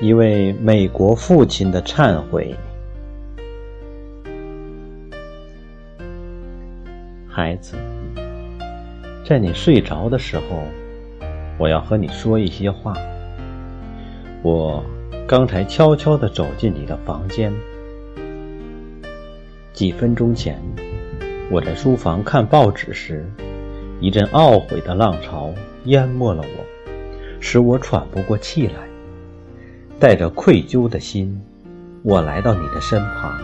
一位美国父亲的忏悔。孩子，在你睡着的时候，我要和你说一些话。我刚才悄悄地走进你的房间，几分钟前，我在书房看报纸时，一阵懊悔的浪潮淹没了我，使我喘不过气来。带着愧疚的心，我来到你的身旁。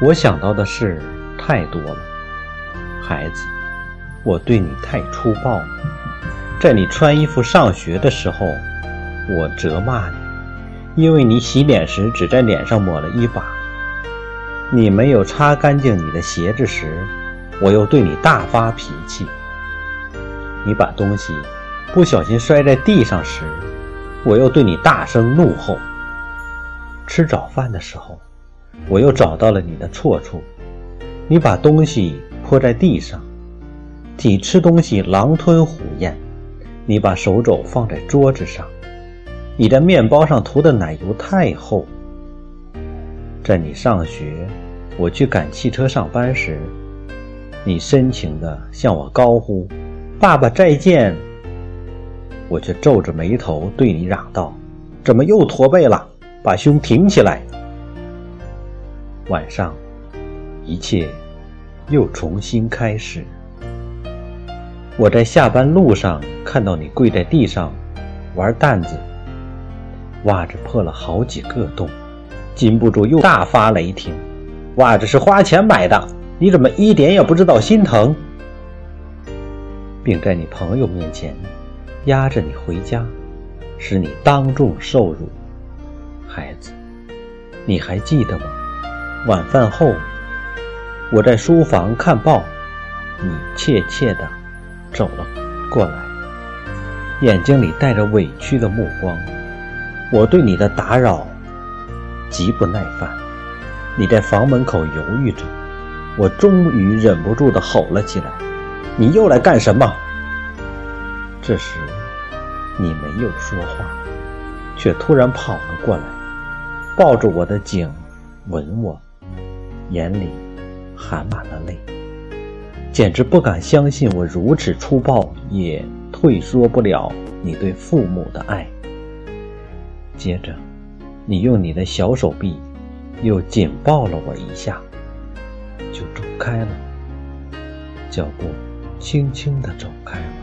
我想到的事太多了，孩子，我对你太粗暴了。在你穿衣服上学的时候，我责骂你，因为你洗脸时只在脸上抹了一把。你没有擦干净你的鞋子时，我又对你大发脾气。你把东西不小心摔在地上时，我又对你大声怒吼。吃早饭的时候，我又找到了你的错处。你把东西泼在地上，你吃东西狼吞虎咽。你把手肘放在桌子上，你的面包上涂的奶油太厚。在你上学，我去赶汽车上班时，你深情地向我高呼：“爸爸再见。”我却皱着眉头对你嚷道：“怎么又驼背了？把胸挺起来！”晚上，一切又重新开始。我在下班路上看到你跪在地上玩弹子，袜子破了好几个洞，禁不住又大发雷霆：“袜子是花钱买的，你怎么一点也不知道心疼？”并在你朋友面前。压着你回家，使你当众受辱。孩子，你还记得吗？晚饭后，我在书房看报，你怯怯地走了过来，眼睛里带着委屈的目光。我对你的打扰极不耐烦。你在房门口犹豫着，我终于忍不住地吼了起来：“你又来干什么？”这时，你没有说话，却突然跑了过来，抱着我的颈，吻我，眼里含满了泪，简直不敢相信我如此粗暴也退缩不了你对父母的爱。接着，你用你的小手臂又紧抱了我一下，就走开了，脚步轻轻地走开了。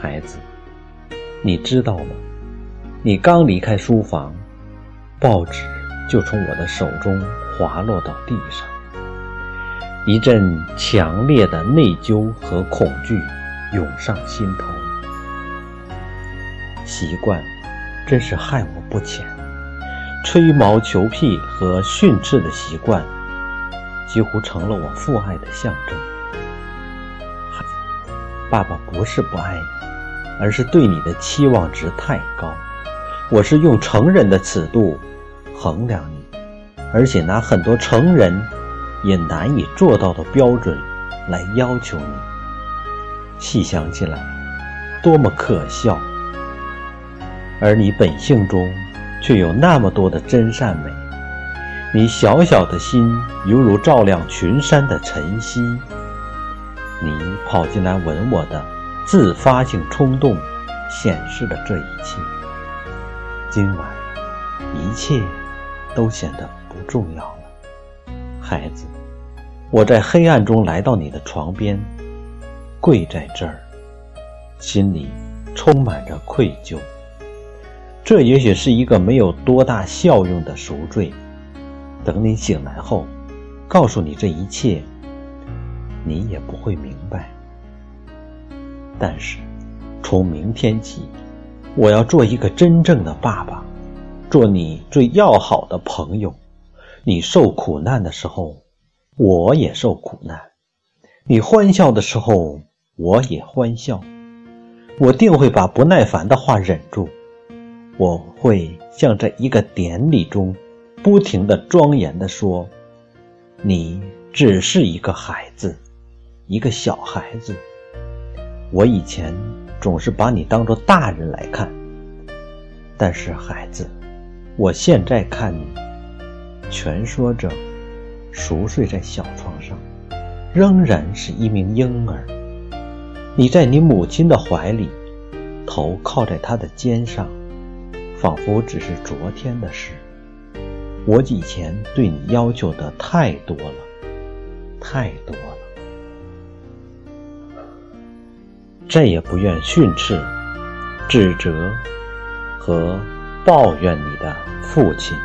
孩子，你知道吗？你刚离开书房，报纸就从我的手中滑落到地上。一阵强烈的内疚和恐惧涌上心头。习惯真是害我不浅，吹毛求疵和训斥的习惯，几乎成了我父爱的象征。孩子，爸爸不是不爱你。而是对你的期望值太高，我是用成人的尺度衡量你，而且拿很多成人也难以做到的标准来要求你。细想起来，多么可笑！而你本性中却有那么多的真善美，你小小的心犹如照亮群山的晨曦。你跑进来吻我的。自发性冲动显示了这一切。今晚，一切都显得不重要了。孩子，我在黑暗中来到你的床边，跪在这儿，心里充满着愧疚。这也许是一个没有多大效用的赎罪。等你醒来后，告诉你这一切，你也不会明白。但是，从明天起，我要做一个真正的爸爸，做你最要好的朋友。你受苦难的时候，我也受苦难；你欢笑的时候，我也欢笑。我定会把不耐烦的话忍住，我会像在一个典礼中，不停的庄严的说：“你只是一个孩子，一个小孩子。”我以前总是把你当作大人来看，但是孩子，我现在看你，蜷缩着，熟睡在小床上，仍然是一名婴儿。你在你母亲的怀里，头靠在她的肩上，仿佛只是昨天的事。我以前对你要求的太多了，太多了，再也不愿训斥、指责和抱怨你的父亲。